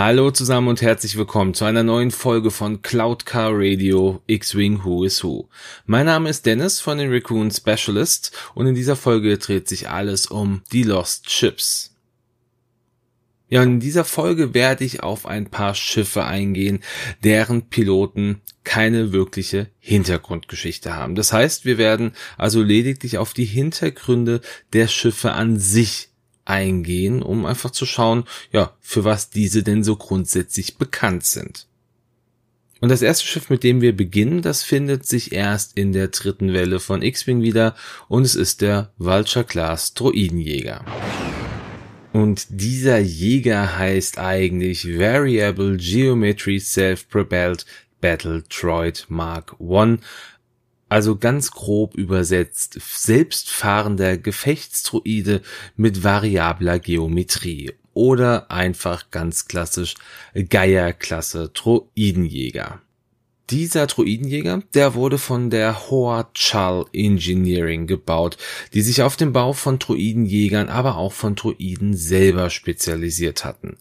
Hallo zusammen und herzlich willkommen zu einer neuen Folge von Cloud Car Radio X-Wing Who is Who. Mein Name ist Dennis von den Raccoon Specialists und in dieser Folge dreht sich alles um die Lost Ships. Ja, und in dieser Folge werde ich auf ein paar Schiffe eingehen, deren Piloten keine wirkliche Hintergrundgeschichte haben. Das heißt, wir werden also lediglich auf die Hintergründe der Schiffe an sich eingehen, um einfach zu schauen, ja, für was diese denn so grundsätzlich bekannt sind. Und das erste Schiff, mit dem wir beginnen, das findet sich erst in der dritten Welle von X-Wing wieder und es ist der Vulture Class Droidenjäger. Und dieser Jäger heißt eigentlich Variable Geometry Self-Propelled Battle Droid Mark I, also ganz grob übersetzt, selbstfahrender Gefechtsdruide mit variabler Geometrie oder einfach ganz klassisch Geierklasse Droidenjäger. Dieser Droidenjäger, der wurde von der Hoa Chal Engineering gebaut, die sich auf den Bau von Droidenjägern, aber auch von Droiden selber spezialisiert hatten.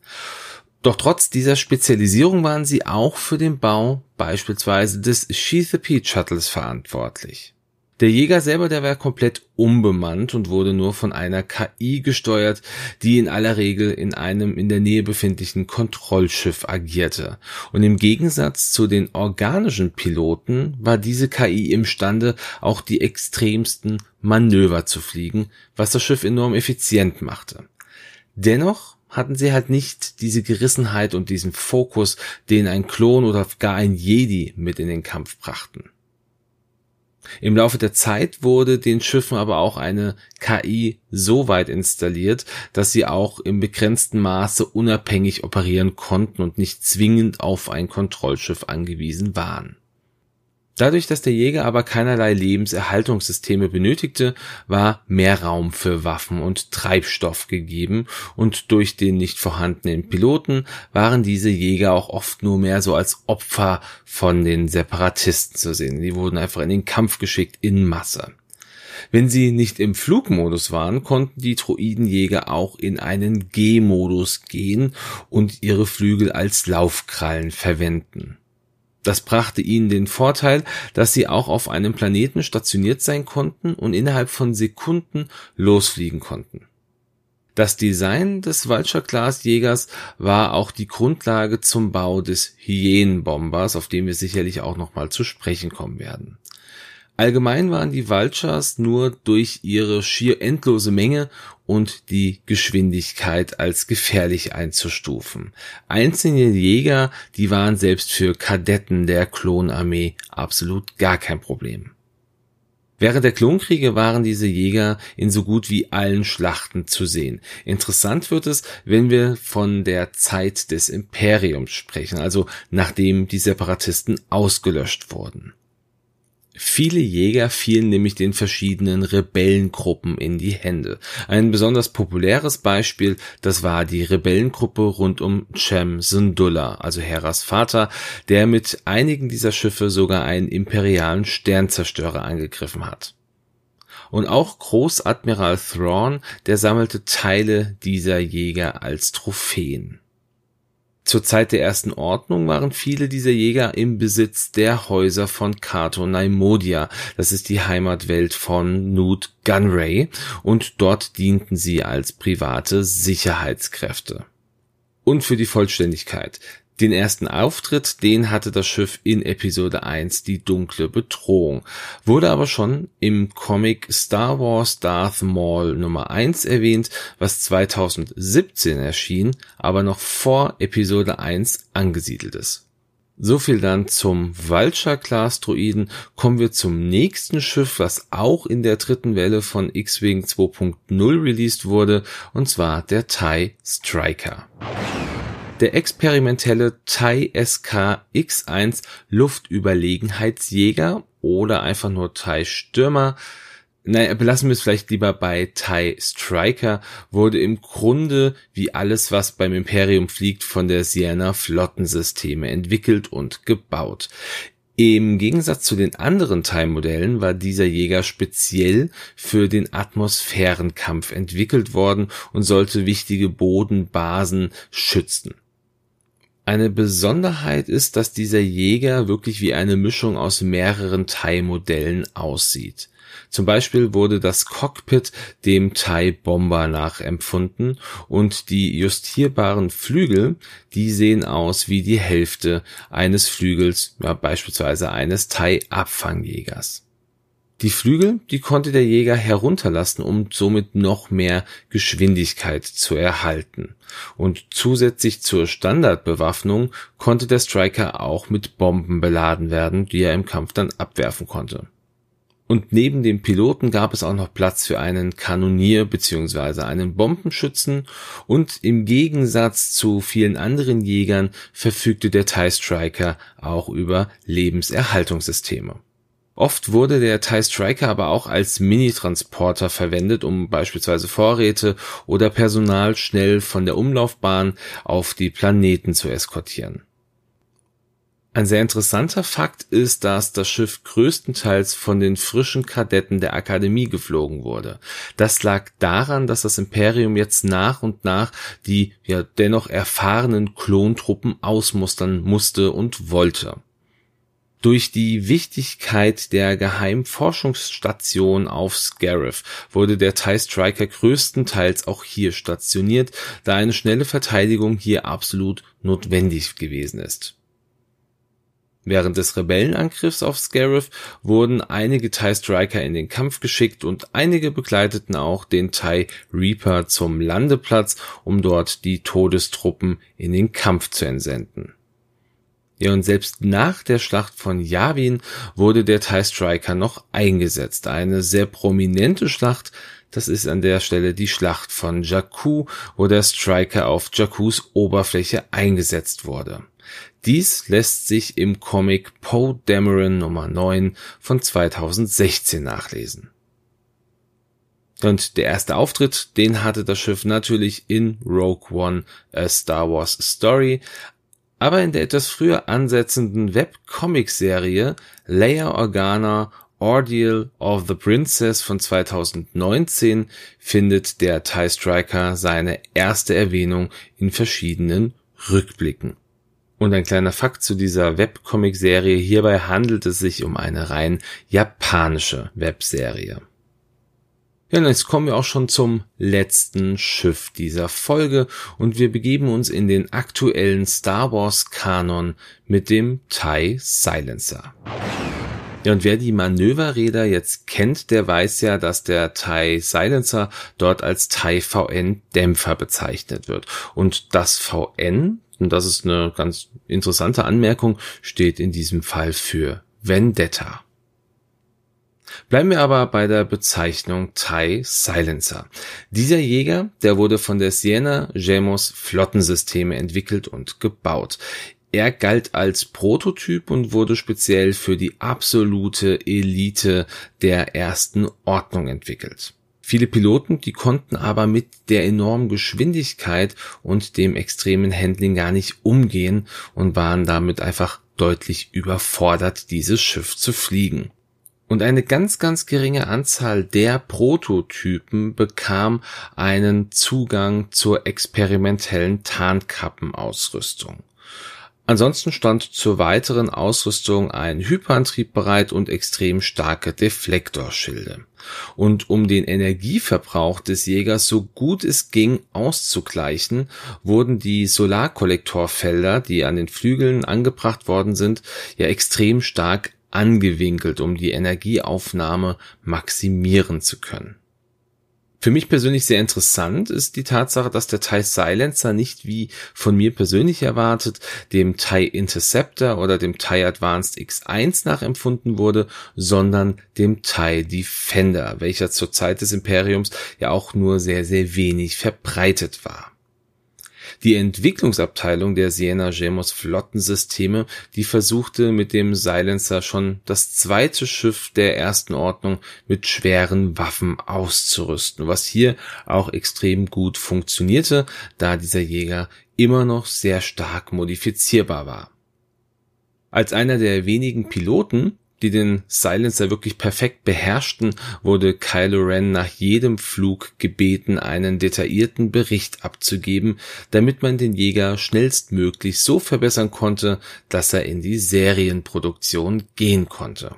Doch trotz dieser Spezialisierung waren sie auch für den Bau beispielsweise des Pete Shuttles verantwortlich. Der Jäger selber, der war komplett unbemannt und wurde nur von einer KI gesteuert, die in aller Regel in einem in der Nähe befindlichen Kontrollschiff agierte. Und im Gegensatz zu den organischen Piloten war diese KI imstande, auch die extremsten Manöver zu fliegen, was das Schiff enorm effizient machte. Dennoch hatten sie halt nicht diese Gerissenheit und diesen Fokus, den ein Klon oder gar ein Jedi mit in den Kampf brachten. Im Laufe der Zeit wurde den Schiffen aber auch eine KI so weit installiert, dass sie auch im begrenzten Maße unabhängig operieren konnten und nicht zwingend auf ein Kontrollschiff angewiesen waren. Dadurch, dass der Jäger aber keinerlei Lebenserhaltungssysteme benötigte, war mehr Raum für Waffen und Treibstoff gegeben und durch den nicht vorhandenen Piloten waren diese Jäger auch oft nur mehr so als Opfer von den Separatisten zu sehen. Die wurden einfach in den Kampf geschickt in Masse. Wenn sie nicht im Flugmodus waren, konnten die Droidenjäger auch in einen G-Modus gehen und ihre Flügel als Laufkrallen verwenden. Das brachte ihnen den Vorteil, dass sie auch auf einem Planeten stationiert sein konnten und innerhalb von Sekunden losfliegen konnten. Das Design des Vulture-Class-Jägers war auch die Grundlage zum Bau des Hyänenbombers, auf den wir sicherlich auch nochmal zu sprechen kommen werden. Allgemein waren die Vultures nur durch ihre schier endlose Menge und die Geschwindigkeit als gefährlich einzustufen. Einzelne Jäger, die waren selbst für Kadetten der Klonarmee absolut gar kein Problem. Während der Klonkriege waren diese Jäger in so gut wie allen Schlachten zu sehen. Interessant wird es, wenn wir von der Zeit des Imperiums sprechen, also nachdem die Separatisten ausgelöscht wurden. Viele Jäger fielen nämlich den verschiedenen Rebellengruppen in die Hände. Ein besonders populäres Beispiel, das war die Rebellengruppe rund um Cem Syndulla, also Heras Vater, der mit einigen dieser Schiffe sogar einen imperialen Sternzerstörer angegriffen hat. Und auch Großadmiral Thrawn, der sammelte Teile dieser Jäger als Trophäen. Zur Zeit der ersten Ordnung waren viele dieser Jäger im Besitz der Häuser von Kato Naimodia. Das ist die Heimatwelt von Newt Gunray und dort dienten sie als private Sicherheitskräfte. Und für die Vollständigkeit. Den ersten Auftritt, den hatte das Schiff in Episode 1 die dunkle Bedrohung, wurde aber schon im Comic Star Wars Darth Maul Nummer 1 erwähnt, was 2017 erschien, aber noch vor Episode 1 angesiedelt ist. So viel dann zum Vulture-Class-Droiden. Kommen wir zum nächsten Schiff, was auch in der dritten Welle von X-Wing 2.0 released wurde, und zwar der TIE Striker. Der experimentelle TIE SK X1 Luftüberlegenheitsjäger oder einfach nur TIE Stürmer naja, belassen wir es vielleicht lieber bei TIE Striker, wurde im Grunde wie alles, was beim Imperium fliegt, von der Sienna Flottensysteme entwickelt und gebaut. Im Gegensatz zu den anderen Teilmodellen war dieser Jäger speziell für den Atmosphärenkampf entwickelt worden und sollte wichtige Bodenbasen schützen. Eine Besonderheit ist, dass dieser Jäger wirklich wie eine Mischung aus mehreren Thai-Modellen aussieht. Zum Beispiel wurde das Cockpit dem Thai Bomber nachempfunden und die justierbaren Flügel, die sehen aus wie die Hälfte eines Flügels, ja, beispielsweise eines Thai Abfangjägers. Die Flügel, die konnte der Jäger herunterlassen, um somit noch mehr Geschwindigkeit zu erhalten. Und zusätzlich zur Standardbewaffnung konnte der Striker auch mit Bomben beladen werden, die er im Kampf dann abwerfen konnte. Und neben dem Piloten gab es auch noch Platz für einen Kanonier bzw. einen Bombenschützen und im Gegensatz zu vielen anderen Jägern verfügte der TIE Striker auch über Lebenserhaltungssysteme. Oft wurde der TIE Striker aber auch als Mini-Transporter verwendet, um beispielsweise Vorräte oder Personal schnell von der Umlaufbahn auf die Planeten zu eskortieren. Ein sehr interessanter Fakt ist, dass das Schiff größtenteils von den frischen Kadetten der Akademie geflogen wurde. Das lag daran, dass das Imperium jetzt nach und nach die ja dennoch erfahrenen Klontruppen ausmustern musste und wollte. Durch die Wichtigkeit der Geheimforschungsstation auf Scarif wurde der TIE Striker größtenteils auch hier stationiert, da eine schnelle Verteidigung hier absolut notwendig gewesen ist. Während des Rebellenangriffs auf Scarif wurden einige TIE Striker in den Kampf geschickt und einige begleiteten auch den TIE Reaper zum Landeplatz, um dort die Todestruppen in den Kampf zu entsenden. Ja, und selbst nach der Schlacht von Yavin wurde der TIE Striker noch eingesetzt. Eine sehr prominente Schlacht, das ist an der Stelle die Schlacht von Jakku, wo der Striker auf Jakkus Oberfläche eingesetzt wurde. Dies lässt sich im Comic Poe Dameron Nummer 9 von 2016 nachlesen. Und der erste Auftritt, den hatte das Schiff natürlich in Rogue One, A Star Wars Story, aber in der etwas früher ansetzenden Webcomic-Serie Leia Organa Ordeal of the Princess von 2019 findet der TIE Striker seine erste Erwähnung in verschiedenen Rückblicken. Und ein kleiner Fakt zu dieser Webcomic-Serie. Hierbei handelt es sich um eine rein japanische Webserie. Ja, jetzt kommen wir auch schon zum letzten Schiff dieser Folge und wir begeben uns in den aktuellen Star Wars Kanon mit dem TIE Silencer. Ja, und wer die Manöverräder jetzt kennt, der weiß ja, dass der TIE Silencer dort als TIE VN Dämpfer bezeichnet wird. Und das VN, und das ist eine ganz interessante Anmerkung, steht in diesem Fall für Vendetta. Bleiben wir aber bei der Bezeichnung Thai Silencer. Dieser Jäger, der wurde von der Siena Gemos Flottensysteme entwickelt und gebaut. Er galt als Prototyp und wurde speziell für die absolute Elite der ersten Ordnung entwickelt. Viele Piloten, die konnten aber mit der enormen Geschwindigkeit und dem extremen Handling gar nicht umgehen und waren damit einfach deutlich überfordert, dieses Schiff zu fliegen. Und eine ganz, ganz geringe Anzahl der Prototypen bekam einen Zugang zur experimentellen Tarnkappenausrüstung. Ansonsten stand zur weiteren Ausrüstung ein Hyperantrieb bereit und extrem starke Deflektorschilde. Und um den Energieverbrauch des Jägers so gut es ging auszugleichen, wurden die Solarkollektorfelder, die an den Flügeln angebracht worden sind, ja extrem stark angewinkelt, um die Energieaufnahme maximieren zu können. Für mich persönlich sehr interessant ist die Tatsache, dass der TIE Silencer nicht wie von mir persönlich erwartet dem TIE Interceptor oder dem TIE Advanced X1 nachempfunden wurde, sondern dem TIE Defender, welcher zur Zeit des Imperiums ja auch nur sehr, sehr wenig verbreitet war. Die Entwicklungsabteilung der Siena Gemos Flottensysteme, die versuchte mit dem Silencer schon das zweite Schiff der ersten Ordnung mit schweren Waffen auszurüsten, was hier auch extrem gut funktionierte, da dieser Jäger immer noch sehr stark modifizierbar war. Als einer der wenigen Piloten die den Silencer wirklich perfekt beherrschten, wurde Kylo Ren nach jedem Flug gebeten, einen detaillierten Bericht abzugeben, damit man den Jäger schnellstmöglich so verbessern konnte, dass er in die Serienproduktion gehen konnte.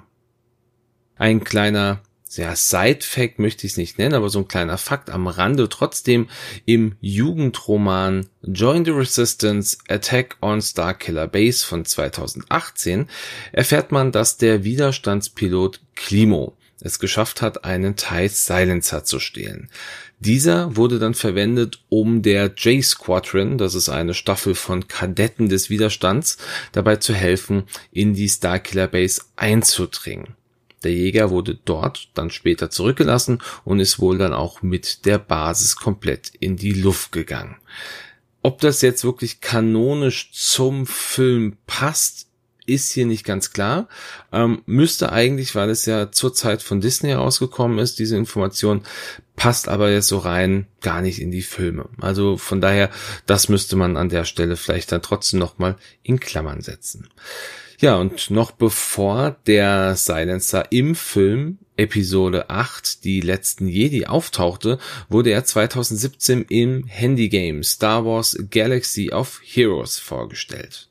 Ein kleiner ja, Side-Fact möchte ich es nicht nennen, aber so ein kleiner Fakt am Rande. Trotzdem im Jugendroman Join the Resistance Attack on Starkiller Base von 2018 erfährt man, dass der Widerstandspilot Klimo es geschafft hat, einen TIE Silencer zu stehlen. Dieser wurde dann verwendet, um der J-Squadron, das ist eine Staffel von Kadetten des Widerstands, dabei zu helfen, in die Starkiller Base einzudringen. Der Jäger wurde dort dann später zurückgelassen und ist wohl dann auch mit der Basis komplett in die Luft gegangen. Ob das jetzt wirklich kanonisch zum Film passt, ist hier nicht ganz klar. Ähm, müsste eigentlich, weil es ja zur Zeit von Disney herausgekommen ist, diese Information passt aber jetzt so rein gar nicht in die Filme. Also von daher, das müsste man an der Stelle vielleicht dann trotzdem nochmal in Klammern setzen. Ja, und noch bevor der Silencer im Film Episode 8, die letzten Jedi, auftauchte, wurde er 2017 im Handygame Star Wars Galaxy of Heroes vorgestellt.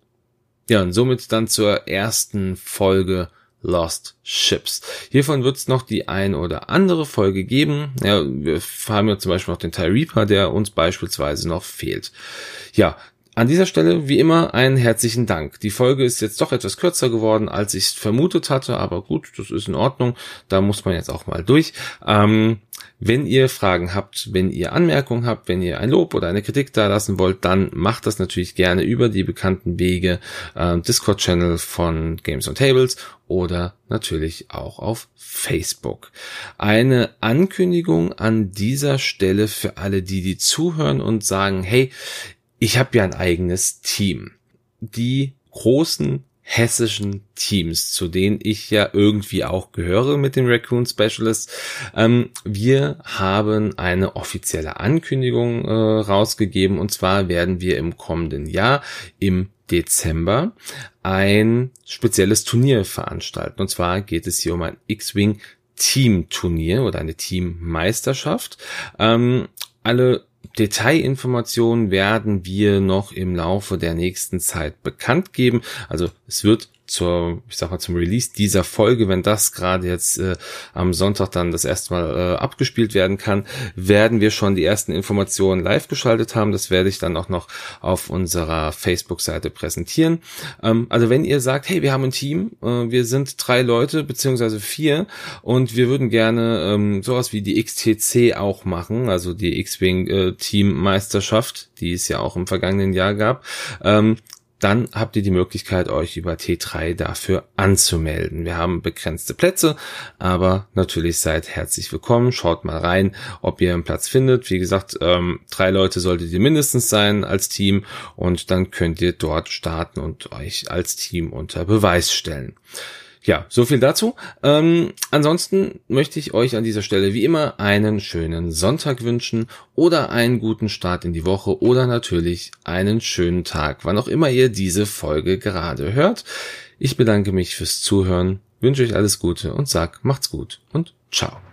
Ja, und somit dann zur ersten Folge Lost Ships. Hiervon wird es noch die ein oder andere Folge geben. Ja, wir haben ja zum Beispiel noch den TIE Reaper, der uns beispielsweise noch fehlt. Ja, an dieser Stelle, wie immer, einen herzlichen Dank. Die Folge ist jetzt doch etwas kürzer geworden, als ich vermutet hatte, aber gut, das ist in Ordnung. Da muss man jetzt auch mal durch. Ähm, wenn ihr Fragen habt, wenn ihr Anmerkungen habt, wenn ihr ein Lob oder eine Kritik da lassen wollt, dann macht das natürlich gerne über die bekannten Wege äh, Discord-Channel von Games on Tables oder natürlich auch auf Facebook. Eine Ankündigung an dieser Stelle für alle, die die zuhören und sagen, hey, ich habe ja ein eigenes Team. Die großen hessischen Teams, zu denen ich ja irgendwie auch gehöre mit den Raccoon Specialists. Ähm, wir haben eine offizielle Ankündigung äh, rausgegeben und zwar werden wir im kommenden Jahr im Dezember ein spezielles Turnier veranstalten. Und zwar geht es hier um ein X-Wing Team-Turnier oder eine Teammeisterschaft. Ähm, alle Detailinformationen werden wir noch im Laufe der nächsten Zeit bekannt geben. Also es wird zur, ich sag mal, zum Release dieser Folge, wenn das gerade jetzt äh, am Sonntag dann das erste Mal äh, abgespielt werden kann, werden wir schon die ersten Informationen live geschaltet haben. Das werde ich dann auch noch auf unserer Facebook-Seite präsentieren. Ähm, also wenn ihr sagt, hey, wir haben ein Team, äh, wir sind drei Leute beziehungsweise vier und wir würden gerne ähm, sowas wie die XTC auch machen, also die X-Wing äh, Team Meisterschaft, die es ja auch im vergangenen Jahr gab, ähm, dann habt ihr die Möglichkeit, euch über T3 dafür anzumelden. Wir haben begrenzte Plätze, aber natürlich seid herzlich willkommen. Schaut mal rein, ob ihr einen Platz findet. Wie gesagt, ähm, drei Leute solltet ihr mindestens sein als Team und dann könnt ihr dort starten und euch als Team unter Beweis stellen ja, so viel dazu. Ähm, ansonsten möchte ich euch an dieser Stelle wie immer einen schönen Sonntag wünschen oder einen guten Start in die Woche oder natürlich einen schönen Tag, wann auch immer ihr diese Folge gerade hört. Ich bedanke mich fürs Zuhören, wünsche euch alles Gute und sag macht's gut und ciao.